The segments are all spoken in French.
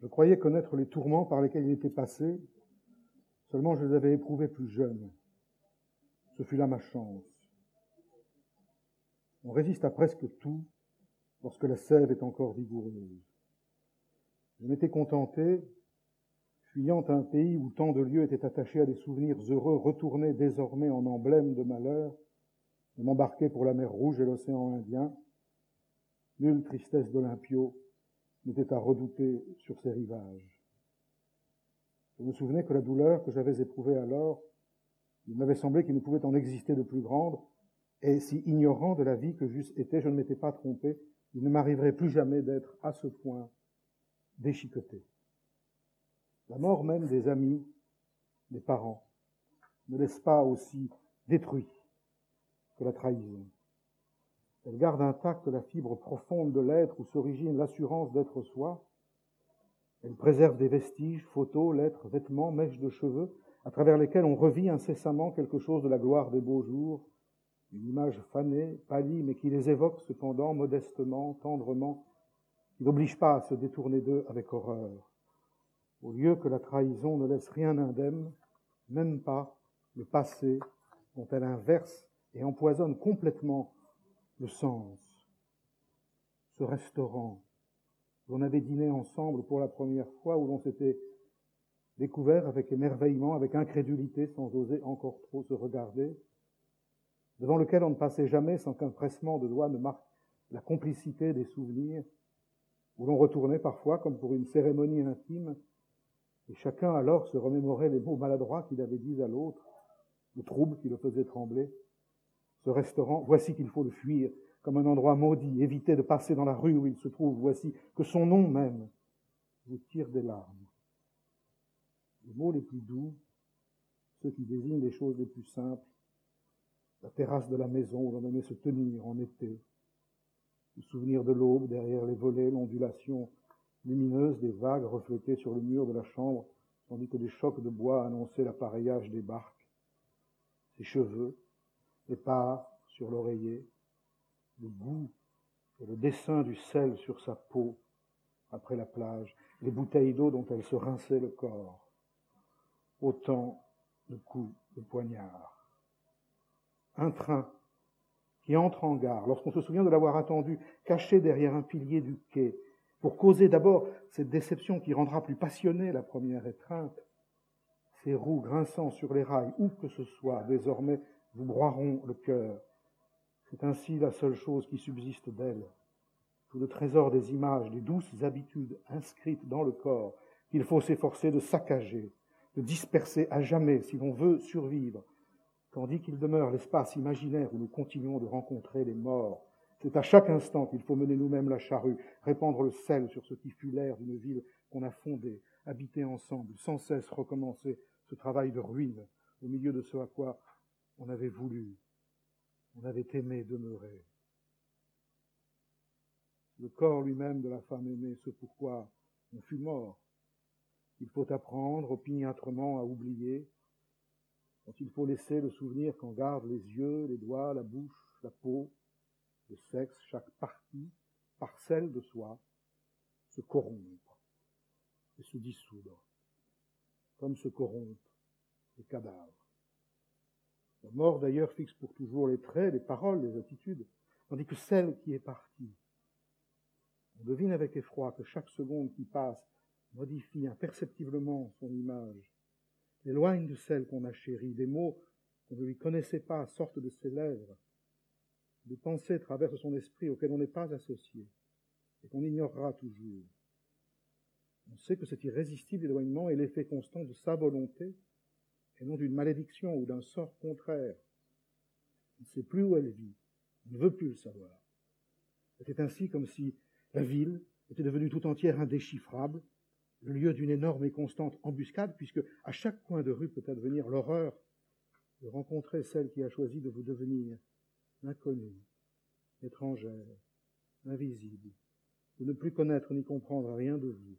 Je croyais connaître les tourments par lesquels il était passé, seulement je les avais éprouvés plus jeunes. Ce fut là ma chance. On résiste à presque tout lorsque la sève est encore vigoureuse. Je m'étais contenté, fuyant un pays où tant de lieux étaient attachés à des souvenirs heureux, retournés désormais en emblèmes de malheur, de m'embarquer pour la mer Rouge et l'océan Indien. Nulle tristesse d'Olympio n'était à redouter sur ces rivages. Je me souvenais que la douleur que j'avais éprouvée alors, il m'avait semblé qu'il ne pouvait en exister de plus grande, et si ignorant de la vie que j'eusse été, je ne m'étais pas trompé, il ne m'arriverait plus jamais d'être à ce point déchiqueté. La mort même des amis, des parents, ne laisse pas aussi détruit que la trahison. Elle garde intacte la fibre profonde de l'être où s'origine l'assurance d'être soi. Elle préserve des vestiges, photos, lettres, vêtements, mèches de cheveux, à travers lesquels on revit incessamment quelque chose de la gloire des beaux jours, une image fanée, pâlie, mais qui les évoque cependant modestement, tendrement, qui n'oblige pas à se détourner d'eux avec horreur. Au lieu que la trahison ne laisse rien indemne, même pas le passé dont elle inverse et empoisonne complètement le sens. Ce restaurant où l'on avait dîné ensemble pour la première fois, où l'on s'était découvert avec émerveillement, avec incrédulité, sans oser encore trop se regarder, devant lequel on ne passait jamais sans qu'un pressement de doigts ne marque la complicité des souvenirs, où l'on retournait parfois comme pour une cérémonie intime, et chacun alors se remémorait les mots maladroits qu'il avait dits à l'autre, le trouble qui le faisait trembler. Restaurant, voici qu'il faut le fuir, comme un endroit maudit, éviter de passer dans la rue où il se trouve, voici que son nom même vous tire des larmes. Les mots les plus doux, ceux qui désignent les choses les plus simples, la terrasse de la maison où l'on aimait se tenir en été, le souvenir de l'aube derrière les volets, l'ondulation lumineuse des vagues reflétées sur le mur de la chambre, tandis que des chocs de bois annonçaient l'appareillage des barques, ses cheveux, les parts sur l'oreiller, le goût et le dessin du sel sur sa peau après la plage, les bouteilles d'eau dont elle se rinçait le corps, autant de coups de poignard. Un train qui entre en gare, lorsqu'on se souvient de l'avoir attendu caché derrière un pilier du quai, pour causer d'abord cette déception qui rendra plus passionnée la première étreinte, ces roues grinçant sur les rails, où que ce soit, désormais vous broieront le cœur. C'est ainsi la seule chose qui subsiste d'elle. Tout le trésor des images, des douces habitudes inscrites dans le corps, qu'il faut s'efforcer de saccager, de disperser à jamais si l'on veut survivre, tandis qu'il demeure l'espace imaginaire où nous continuons de rencontrer les morts. C'est à chaque instant qu'il faut mener nous-mêmes la charrue, répandre le sel sur ce qui fut l'air d'une ville qu'on a fondée, habiter ensemble, sans cesse recommencer ce travail de ruine au milieu de ce à quoi on avait voulu, on avait aimé demeurer. Le corps lui-même de la femme aimée, ce pourquoi on fut mort. Il faut apprendre opiniâtrement à oublier, quand il faut laisser le souvenir qu'en gardent les yeux, les doigts, la bouche, la peau, le sexe, chaque partie, parcelle de soi, se corrompre et se dissoudre, comme se corrompent les cadavres. La mort, d'ailleurs, fixe pour toujours les traits, les paroles, les attitudes, tandis que celle qui est partie, on devine avec effroi que chaque seconde qui passe modifie imperceptiblement son image, l'éloigne de celle qu'on a chérie, des mots qu'on ne lui connaissait pas sortent de ses lèvres, des pensées traversent son esprit auxquelles on n'est pas associé et qu'on ignorera toujours. On sait que cet irrésistible éloignement est l'effet constant de sa volonté et non d'une malédiction ou d'un sort contraire. On ne sait plus où elle vit, on ne veut plus le savoir. C'est ainsi comme si la ville était devenue tout entière indéchiffrable, le lieu d'une énorme et constante embuscade, puisque à chaque coin de rue peut advenir l'horreur de rencontrer celle qui a choisi de vous devenir inconnue, étrangère, invisible, de ne plus connaître ni comprendre rien de vous.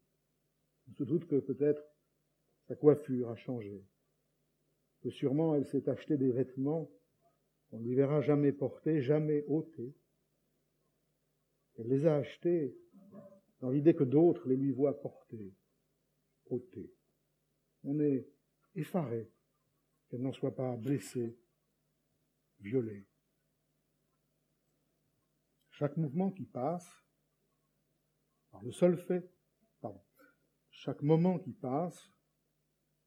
On se doute que peut-être sa coiffure a changé, que sûrement elle s'est acheté des vêtements qu'on ne lui verra jamais porter, jamais ôter. Elle les a achetés dans l'idée que d'autres les lui voient porter, ôtée. On est effaré qu'elle n'en soit pas blessée, violée. Chaque mouvement qui passe, par le seul fait, pardon, chaque moment qui passe,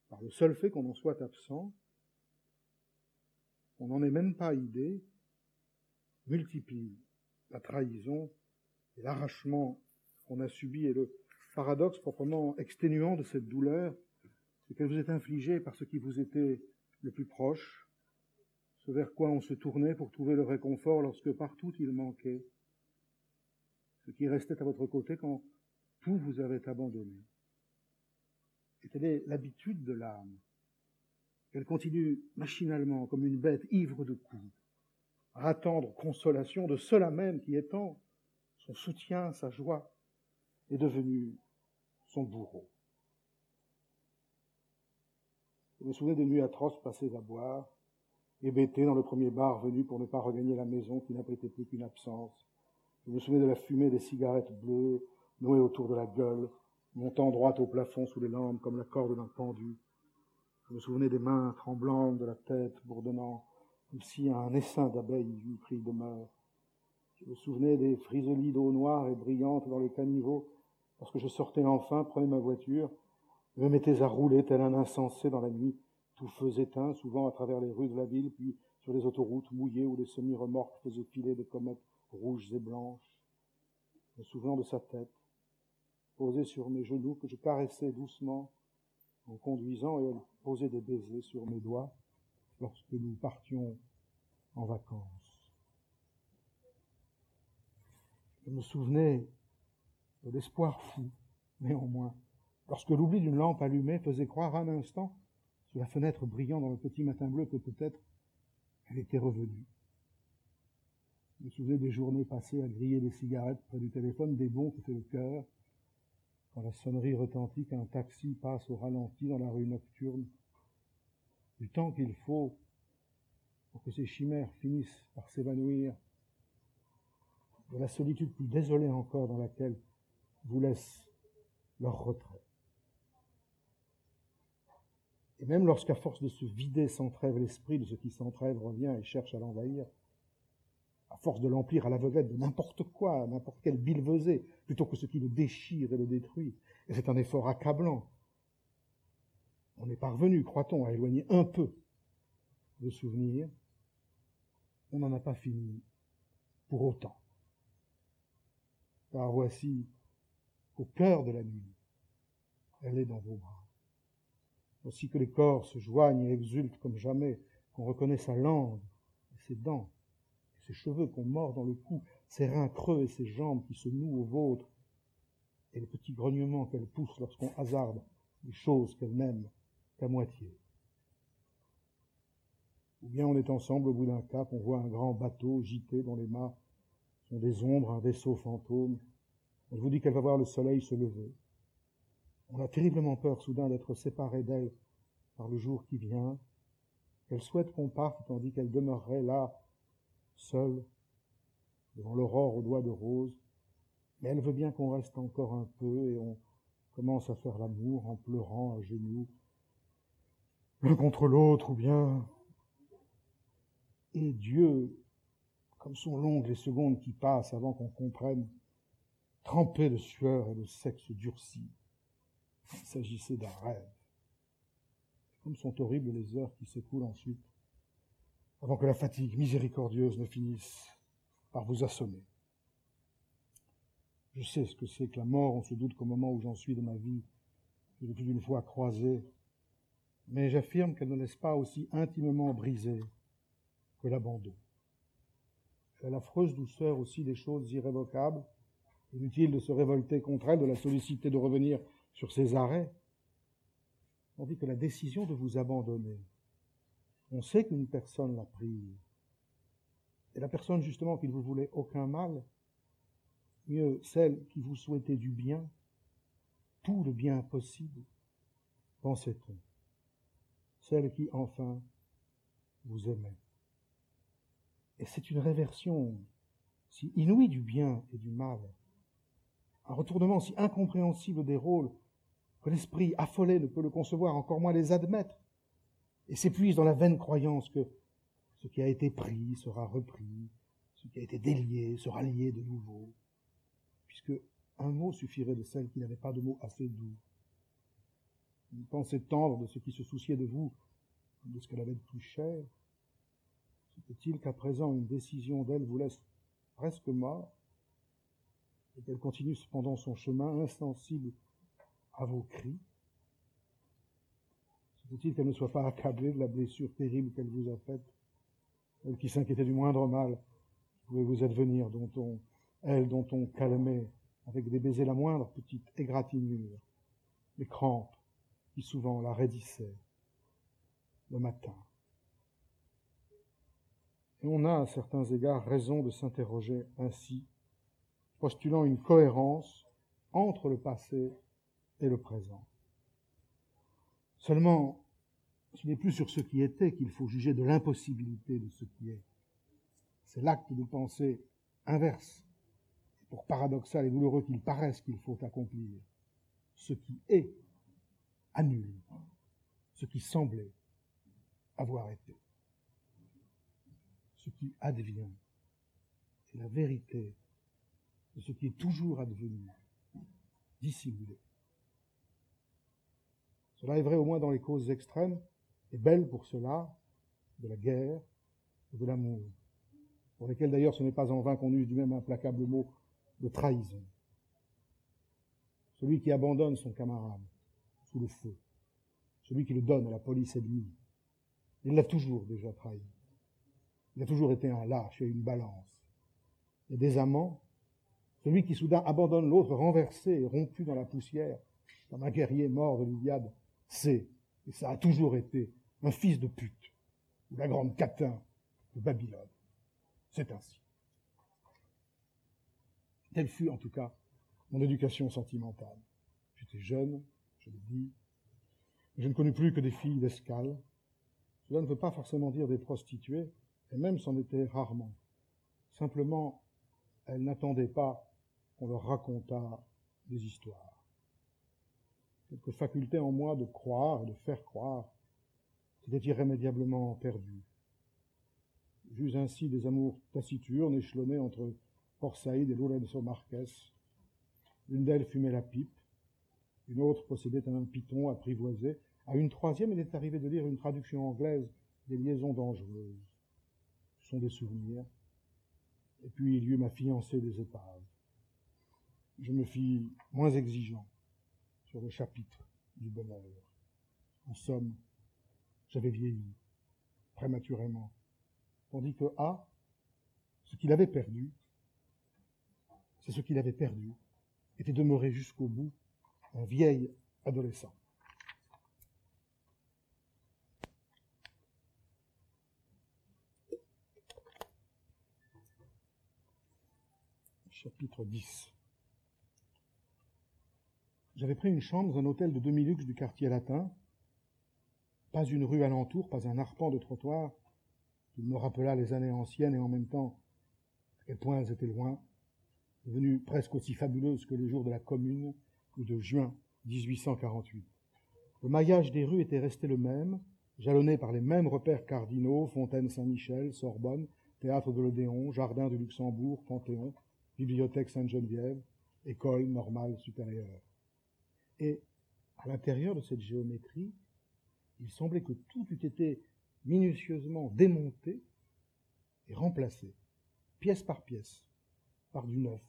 par le seul fait qu'on en soit absent, on n'en ait même pas idée, multiplie la trahison et l'arrachement qu'on a subi et le paradoxe proprement exténuant de cette douleur, c'est qu'elle vous est infligée par ce qui vous était le plus proche, ce vers quoi on se tournait pour trouver le réconfort lorsque partout il manquait, ce qui restait à votre côté quand tout vous avait abandonné. Et telle est l'habitude de l'âme, qu'elle continue machinalement, comme une bête ivre de coups, à attendre consolation de cela même qui étant son soutien, sa joie, est devenu son bourreau. Je me souviens des nuits atroces passées à boire, hébété dans le premier bar venu pour ne pas regagner la maison qui n'abritait plus qu'une absence. Je me souviens de la fumée des cigarettes bleues nouées autour de la gueule, montant droite au plafond sous les lampes comme la corde d'un pendu. Je me souvenais des mains tremblantes, de la tête bourdonnant, comme si un essaim d'abeilles eût pris demeure. Je me souvenais des frisolies d'eau noire et brillante dans les caniveaux, lorsque je sortais enfin, prenais ma voiture, me mettais à rouler tel un insensé dans la nuit, tout feu éteint, souvent à travers les rues de la ville, puis sur les autoroutes mouillées où les semi-remorques faisaient filer des comètes rouges et blanches. Me souvenant de sa tête, posée sur mes genoux, que je caressais doucement en conduisant, et elle posait des baisers sur mes doigts lorsque nous partions en vacances. Je me souvenais de l'espoir fou, néanmoins, lorsque l'oubli d'une lampe allumée faisait croire un instant, sous la fenêtre brillant dans le petit matin bleu, que peut-être elle était revenue. Je me souvenais des journées passées à griller des cigarettes près du téléphone, des bons qui fait le cœur, quand la sonnerie retentit qu'un taxi passe au ralenti dans la rue nocturne, du temps qu'il faut pour que ces chimères finissent par s'évanouir, de la solitude plus désolée encore dans laquelle vous laisse leur retrait. Et même lorsqu'à force de se vider sans trêve l'esprit de ce qui s'entrève revient et cherche à l'envahir, à force de l'emplir à l'aveuglette de n'importe quoi, n'importe quelle bilvesée, plutôt que ce qui le déchire et le détruit, et c'est un effort accablant, on est parvenu, croit-on, à éloigner un peu le souvenir, on n'en a pas fini pour autant. Car voici, au cœur de la nuit, elle est dans vos bras. Voici que les corps se joignent et exultent comme jamais, qu'on reconnaît sa langue et ses dents, cheveux qu'on mord dans le cou, ses reins creux et ses jambes qui se nouent aux vôtres, et les petits grognements qu'elle pousse lorsqu'on hasarde les choses qu'elle n'aime qu'à moitié. Ou bien on est ensemble au bout d'un cap, on voit un grand bateau gité dont les mâts sont des ombres, un vaisseau fantôme. Elle vous dit qu'elle va voir le soleil se lever. On a terriblement peur soudain d'être séparé d'elle par le jour qui vient, qu'elle souhaite qu'on parte tandis qu'elle demeurerait là, seule, devant l'aurore aux doigts de rose, mais elle veut bien qu'on reste encore un peu et on commence à faire l'amour en pleurant à genoux, l'un contre l'autre, ou bien... Et Dieu, comme sont longues les secondes qui passent avant qu'on comprenne, trempé de sueur et de sexe durci, il s'agissait d'un rêve. Comme sont horribles les heures qui s'écoulent ensuite, avant que la fatigue miséricordieuse ne finisse par vous assommer. Je sais ce que c'est que la mort, on se doute qu'au moment où j'en suis de ma vie, j'ai plus d'une fois croisé, mais j'affirme qu'elle ne laisse pas aussi intimement brisée que l'abandon. Elle a l'affreuse douceur aussi des choses irrévocables, inutile de se révolter contre elle, de la solliciter de revenir sur ses arrêts, tandis que la décision de vous abandonner, on sait qu'une personne l'a prise, et la personne justement qui ne vous voulait aucun mal, mieux celle qui vous souhaitait du bien, tout le bien possible, pensait-on, celle qui enfin vous aimait. Et c'est une réversion si inouïe du bien et du mal, un retournement si incompréhensible des rôles que l'esprit affolé ne peut le concevoir, encore moins les admettre, et s'épuise dans la vaine croyance que ce qui a été pris sera repris, ce qui a été délié sera lié de nouveau, puisque un mot suffirait de celle qui n'avait pas de mots assez doux. Une pensée tendre de ce qui se souciait de vous, de ce qu'elle avait de plus cher. Se il qu'à présent une décision d'elle vous laisse presque mort, et qu'elle continue cependant son chemin insensible à vos cris? Se peut-il qu'elle ne soit pas accablée de la blessure terrible qu'elle vous a faite, elle qui s'inquiétait du moindre mal qui pouvait vous advenir, dont on, elle dont on calmait avec des baisers la moindre petite égratignure, les crampes qui souvent la raidissaient le matin. Et on a à certains égards raison de s'interroger ainsi, postulant une cohérence entre le passé et le présent. Seulement, ce n'est plus sur ce qui était qu'il faut juger de l'impossibilité de ce qui est. C'est l'acte de pensée inverse pour paradoxal et douloureux qu'il paraisse qu'il faut accomplir, ce qui est annule ce qui semblait avoir été. Ce qui advient, c'est la vérité de ce qui est toujours advenu, dissimulé. Cela est vrai au moins dans les causes extrêmes, et belles pour cela, de la guerre et de l'amour, pour lesquelles d'ailleurs ce n'est pas en vain qu'on use du même implacable mot de trahison. Celui qui abandonne son camarade sous le feu, celui qui le donne à la police ennemie, il l'a toujours déjà trahi. Il a toujours été un lâche et une balance. Et des amants, celui qui soudain abandonne l'autre renversé et rompu dans la poussière, comme un guerrier mort de l'Iliade, c'est, et ça a toujours été, un fils de pute, ou la grande catin de Babylone. C'est ainsi. Telle fut en tout cas mon éducation sentimentale. J'étais jeune, je le dis, je ne connus plus que des filles d'escale. Cela ne veut pas forcément dire des prostituées, et même c'en était rarement. Simplement, elles n'attendaient pas qu'on leur racontât des histoires. Quelques facultés en moi de croire et de faire croire s'étaient irrémédiablement perdues. J'eus ainsi des amours taciturnes échelonnés entre Port Saïd et Lorenzo Marquez. L'une d'elles fumait la pipe, une autre possédait un python apprivoisé. À une troisième, il est arrivé de lire une traduction anglaise des liaisons dangereuses. Ce sont des souvenirs. Et puis il y eut ma fiancée des épaves. Je me fis moins exigeant sur le chapitre du bonheur. En somme, j'avais vieilli prématurément, tandis que A, ce qu'il avait perdu, c'est ce qu'il avait perdu, était demeuré jusqu'au bout un vieil adolescent. Chapitre 10 J'avais pris une chambre dans un hôtel de demi-luxe du quartier latin. Pas une rue alentour, pas un arpent de trottoir qui me rappela les années anciennes et en même temps à quel point elles étaient loin devenue presque aussi fabuleuse que les jours de la Commune ou de juin 1848. Le maillage des rues était resté le même, jalonné par les mêmes repères cardinaux, Fontaine Saint-Michel, Sorbonne, Théâtre de l'Odéon, Jardin du Luxembourg, Panthéon, Bibliothèque Sainte-Geneviève, École normale supérieure. Et à l'intérieur de cette géométrie, il semblait que tout eût été minutieusement démonté et remplacé, pièce par pièce, par du neuf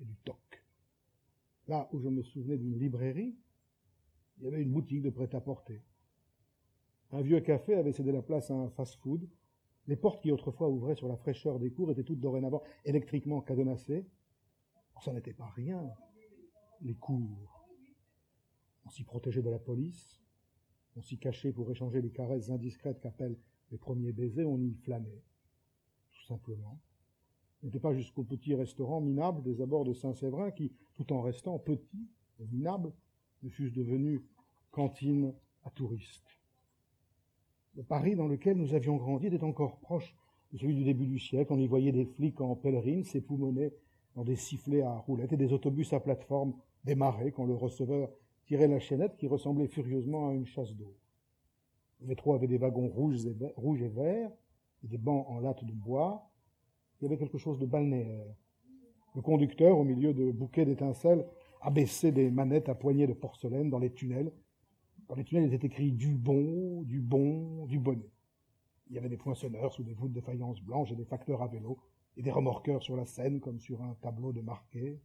et du toc. Là où je me souvenais d'une librairie, il y avait une boutique de prêt-à-porter. Un vieux café avait cédé la place à un fast-food. Les portes qui autrefois ouvraient sur la fraîcheur des cours étaient toutes dorénavant électriquement cadenassées. ça n'était pas rien, les cours. On s'y protégeait de la police, on s'y cachait pour échanger les caresses indiscrètes qu'appellent les premiers baisers, on y flânait, tout simplement n'était pas jusqu'au petit restaurant minable des abords de Saint-Séverin qui, tout en restant petit et minable, ne fussent devenus cantine à touristes. Le Paris dans lequel nous avions grandi était encore proche de celui du début du siècle. On y voyait des flics en pèlerine s'époumoner dans des sifflets à roulettes et des autobus à plateforme démarrer quand le receveur tirait la chaînette qui ressemblait furieusement à une chasse d'eau. Le métro avait des wagons rouges et, verts, et des bancs en latte de bois. Il y avait quelque chose de balnéaire. Le conducteur, au milieu de bouquets d'étincelles, abaissait des manettes à poignées de porcelaine dans les tunnels. Dans les tunnels, il était écrit du bon, du bon, du bonnet. Il y avait des poinçonneurs sous des voûtes de faïence blanche et des facteurs à vélo, et des remorqueurs sur la Seine comme sur un tableau de marqué.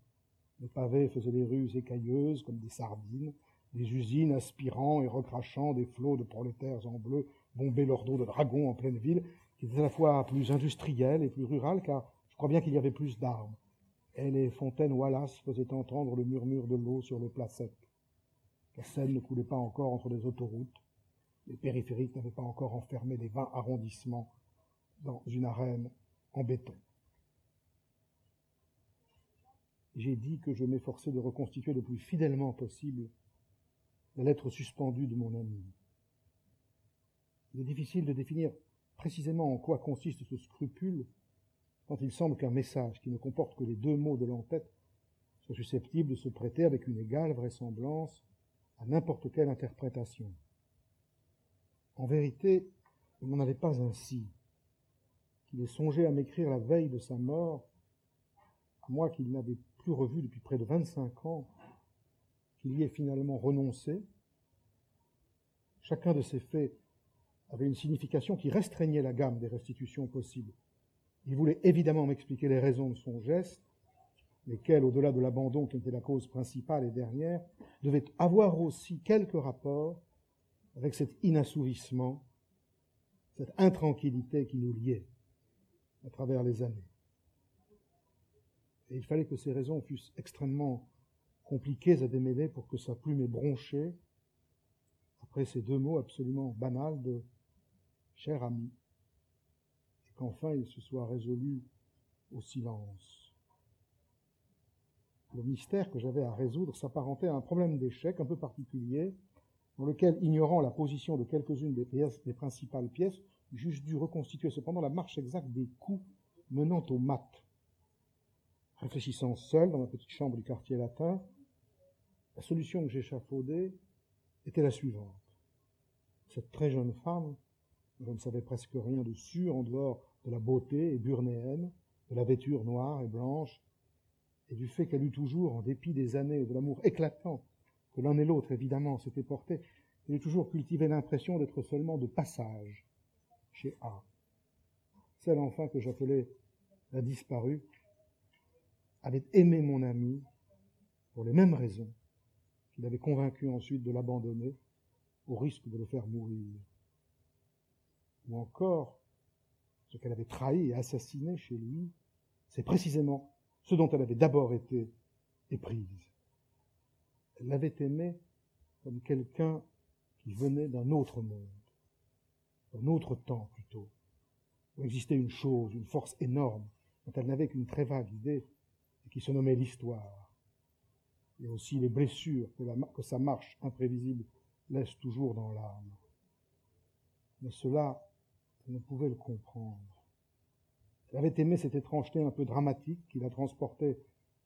Les pavés faisaient des rues écailleuses comme des sardines, des usines aspirant et recrachant des flots de prolétaires en bleu bombaient leur dos de dragons en pleine ville, qui était à la fois plus industrielle et plus rurale, car je crois bien qu'il y avait plus d'arbres. Et les fontaines Wallace faisaient entendre le murmure de l'eau sur le plat. La Seine ne coulait pas encore entre les autoroutes. Les périphériques n'avaient pas encore enfermé les vingt arrondissements dans une arène en béton. J'ai dit que je m'efforçais de reconstituer le plus fidèlement possible la lettre suspendue de mon ami. Il est difficile de définir précisément en quoi consiste ce scrupule, quand il semble qu'un message qui ne comporte que les deux mots de l'entête soit susceptible de se prêter avec une égale vraisemblance à n'importe quelle interprétation. En vérité, il n'en avait pas ainsi. Qu'il ait songé à m'écrire la veille de sa mort, à moi qu'il n'avait plus revu depuis près de vingt-cinq ans, qu'il y ait finalement renoncé. Chacun de ces faits avait une signification qui restreignait la gamme des restitutions possibles. Il voulait évidemment m'expliquer les raisons de son geste, lesquelles, au-delà de l'abandon qui était la cause principale et dernière, devaient avoir aussi quelque rapport avec cet inassouvissement, cette intranquillité qui nous liait à travers les années. Et il fallait que ces raisons fussent extrêmement compliquées à démêler pour que sa plume ait bronché après ces deux mots absolument banals de cher ami, et qu'enfin il se soit résolu au silence. Le mystère que j'avais à résoudre s'apparentait à un problème d'échec un peu particulier, dans lequel, ignorant la position de quelques-unes des, principales pièces, j'eusse dû reconstituer cependant la marche exacte des coups menant au mat. Réfléchissant seul dans ma petite chambre du quartier latin, la solution que j'échafaudais était la suivante. Cette très jeune femme, je ne savais presque rien dessus en dehors de la beauté burnéenne, de la vêture noire et blanche, et du fait qu'elle eut toujours, en dépit des années et de l'amour éclatant que l'un et l'autre évidemment s'étaient portés, elle eut toujours cultivé l'impression d'être seulement de passage chez A. Celle enfin que j'appelais la disparue avait aimé mon ami pour les mêmes raisons qu'il avait convaincu ensuite de l'abandonner au risque de le faire mourir. Ou encore, ce qu'elle avait trahi et assassiné chez lui, c'est précisément ce dont elle avait d'abord été éprise. Elle l'avait aimé comme quelqu'un qui venait d'un autre monde, d'un autre temps plutôt, où existait une chose, une force énorme, dont elle n'avait qu'une très vague idée, qui se nommait l'histoire, et aussi les blessures que, sa marche imprévisible laisse toujours dans l'âme. Mais cela, elle ne pouvait le comprendre. Elle avait aimé cette étrangeté un peu dramatique qui la transportait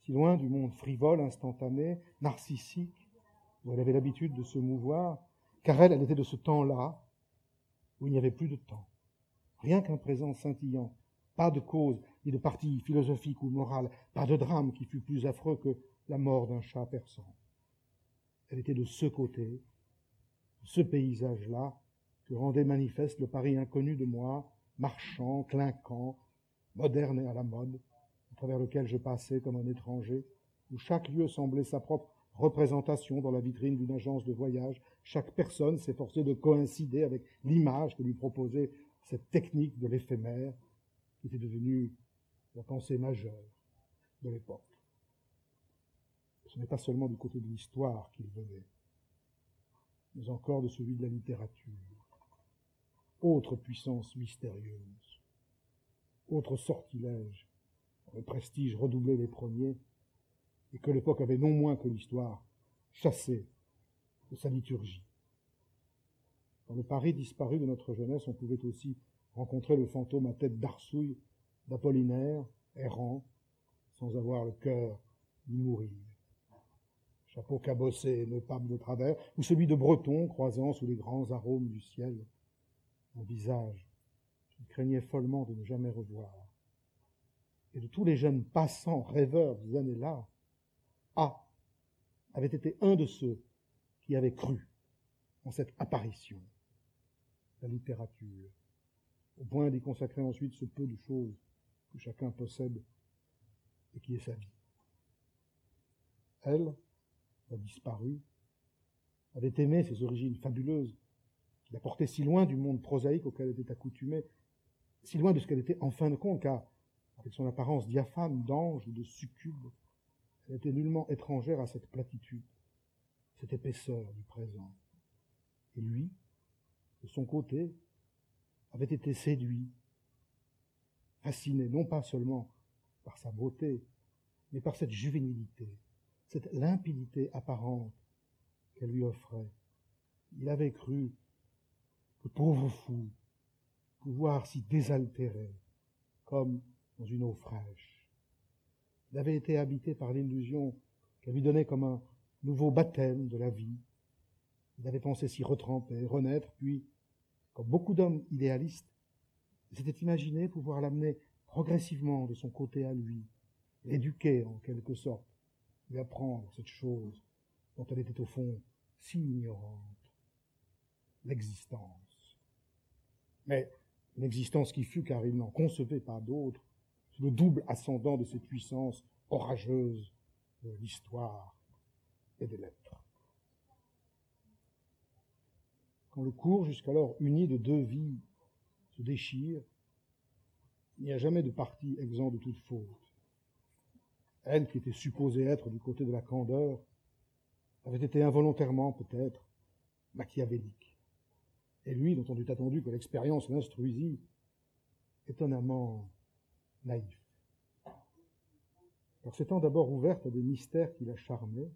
si loin du monde frivole, instantané, narcissique, où elle avait l'habitude de se mouvoir, car elle, elle était de ce temps-là où il n'y avait plus de temps. Rien qu'un présent scintillant, pas de cause, ni de parti philosophique ou moral, pas de drame qui fût plus affreux que la mort d'un chat persan. Elle était de ce côté, de ce paysage-là, que rendait manifeste le Paris inconnu de moi, marchand, clinquant, moderne et à la mode, à travers lequel je passais comme un étranger, où chaque lieu semblait sa propre représentation dans la vitrine d'une agence de voyage. Chaque personne s'efforçait de coïncider avec l'image que lui proposait cette technique de l'éphémère, qui était devenue la pensée majeure de l'époque. Ce n'est pas seulement du côté de l'histoire qu'il venait, mais encore de celui de la littérature. Autre puissance mystérieuse, autre sortilège le prestige redoublait les premiers, et que l'époque avait non moins que l'histoire chassé de sa liturgie. Dans le Paris disparu de notre jeunesse, on pouvait aussi rencontrer le fantôme à tête d'arsouille d'Apollinaire, errant, sans avoir le cœur d'y mourir. chapeau cabossé et pape de travers, ou celui de Breton croisant sous les grands arômes du ciel un visage qu'il craignait follement de ne jamais revoir. Et de tous les jeunes passants rêveurs des années-là, A avait été un de ceux qui avaient cru en cette apparition, la littérature, au point d'y consacrer ensuite ce peu de choses que chacun possède et qui est sa vie. Elle, a disparu, avait aimé ses origines fabuleuses, qui la portaient si loin du monde prosaïque auquel elle était accoutumée, si loin de ce qu'elle était en fin de compte, car, avec son apparence diaphane d'ange ou de succube, elle était nullement étrangère à cette platitude, cette épaisseur du présent. Et lui, de son côté, avait été séduit, fasciné, non pas seulement par sa beauté, mais par cette juvénilité, cette limpidité apparente qu'elle lui offrait. Il avait cru, le pauvre fou, pouvoir s'y désaltérer, comme dans une eau fraîche. Il avait été habité par l'illusion qu'elle lui donnait comme un nouveau baptême de la vie. Il avait pensé s'y retremper, renaître, puis, comme beaucoup d'hommes idéalistes, il s'était imaginé pouvoir l'amener progressivement de son côté à lui, l'éduquer en quelque sorte, lui apprendre cette chose dont elle était au fond si ignorante, l'existence. Mais une existence qui fut, car il n'en concevait pas d'autre, le double ascendant de ces puissances orageuses de l'histoire et des lettres. Quand le cours, jusqu'alors uni de deux vies, se déchire, il n'y a jamais de parti exempt de toute faute. Elle, qui était supposée être du côté de la candeur, avait été involontairement, peut-être, machiavélique. Et lui, dont on eût attendu que l'expérience l'instruisît, étonnamment naïf. Alors s'étant d'abord ouverte à des mystères qui la charmaient,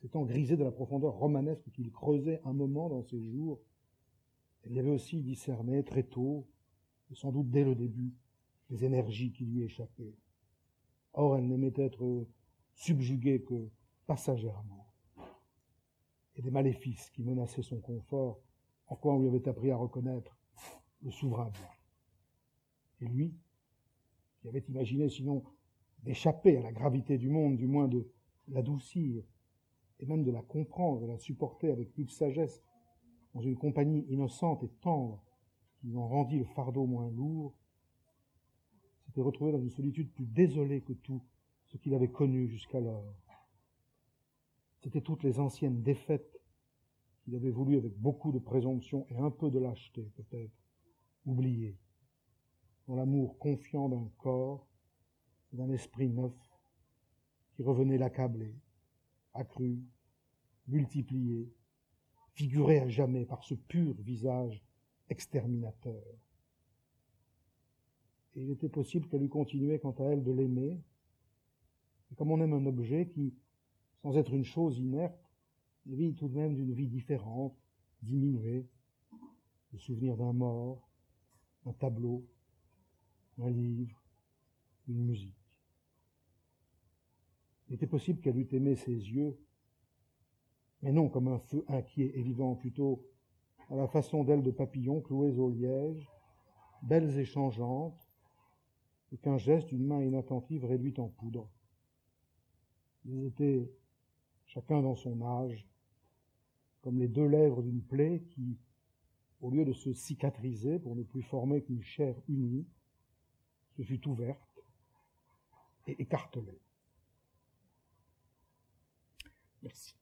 s'étant grisée de la profondeur romanesque qu'il creusait un moment dans ses jours, elle y avait aussi discerné très tôt, et sans doute dès le début, les énergies qui lui échappaient. Or, elle n'aimait être subjuguée que passagèrement. Et des maléfices qui menaçaient son confort, en quoi on lui avait appris à reconnaître le souverain. Et lui, qui avait imaginé sinon d'échapper à la gravité du monde, du moins de l'adoucir, et même de la comprendre, de la supporter avec plus de sagesse, dans une compagnie innocente et tendre, qui en rendit le fardeau moins lourd, s'était retrouvé dans une solitude plus désolée que tout ce qu'il avait connu jusqu'alors. C'étaient toutes les anciennes défaites qu'il avait voulu avec beaucoup de présomption et un peu de lâcheté peut-être, oublier, dans l'amour confiant d'un corps et d'un esprit neuf qui revenait l'accabler, accru, multiplié, figuré à jamais par ce pur visage exterminateur. Et il était possible qu'elle eût continué quant à elle de l'aimer, comme on aime un objet qui, sans être une chose inerte, vit tout de même d'une vie différente, diminuée, le souvenir d'un mort, un tableau, un livre, une musique. Il était possible qu'elle eût aimé ses yeux, mais non comme un feu inquiet et vivant, plutôt à la façon d'ailes de papillons clouées au liège, belles et changeantes, et qu'un geste d'une main inattentive réduit en poudre. Ils étaient, chacun dans son âge, comme les deux lèvres d'une plaie qui, au lieu de se cicatriser pour ne plus former qu'une chair unie, se fut ouverte et écartelée. Merci.